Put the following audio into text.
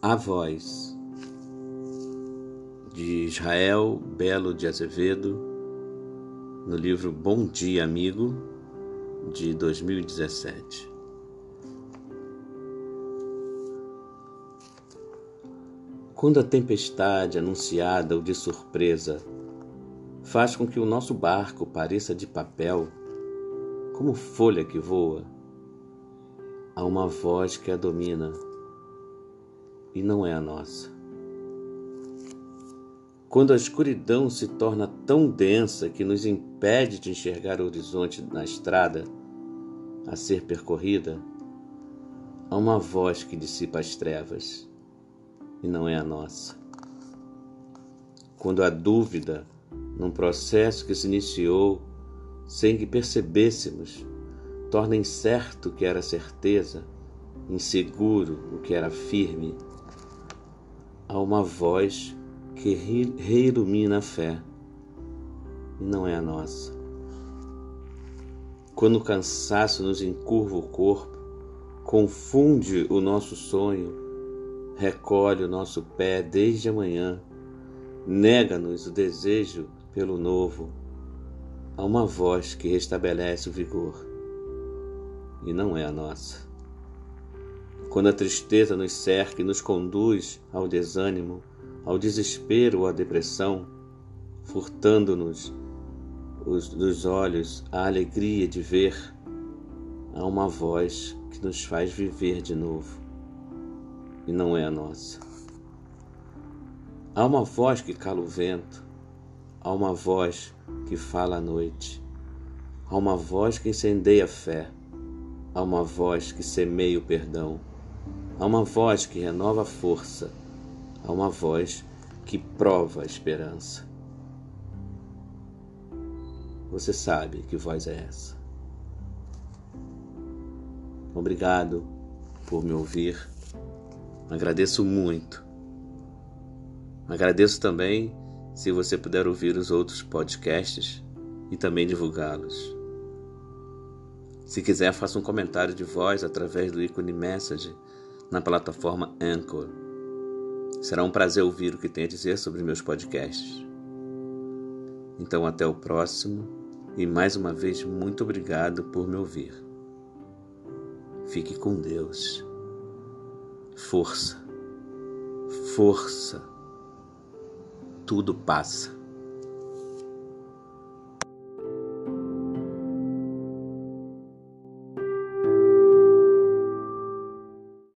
A Voz, de Israel Belo de Azevedo, no livro Bom Dia Amigo, de 2017. Quando a tempestade anunciada ou de surpresa faz com que o nosso barco pareça de papel, como folha que voa, há uma voz que a domina e não é a nossa. Quando a escuridão se torna tão densa que nos impede de enxergar o horizonte na estrada a ser percorrida, há uma voz que dissipa as trevas e não é a nossa. Quando a dúvida, num processo que se iniciou sem que percebêssemos, torna incerto o que era certeza, inseguro o que era firme, há uma voz que reilumina a fé e não é a nossa. Quando o cansaço nos encurva o corpo, confunde o nosso sonho, recolhe o nosso pé desde amanhã, nega-nos o desejo pelo novo, há uma voz que restabelece o vigor e não é a nossa. Quando a tristeza nos cerca e nos conduz ao desânimo, ao desespero ou à depressão, furtando-nos dos olhos a alegria de ver, há uma voz que nos faz viver de novo e não é a nossa. Há uma voz que cala o vento, há uma voz que fala à noite, há uma voz que incendeia a fé, há uma voz que semeia o perdão Há uma voz que renova a força, há uma voz que prova a esperança. Você sabe que voz é essa. Obrigado por me ouvir. Agradeço muito. Agradeço também se você puder ouvir os outros podcasts e também divulgá-los. Se quiser, faça um comentário de voz através do ícone Message na plataforma Anchor. Será um prazer ouvir o que tem a dizer sobre meus podcasts. Então, até o próximo e mais uma vez, muito obrigado por me ouvir. Fique com Deus. Força, força. Tudo passa.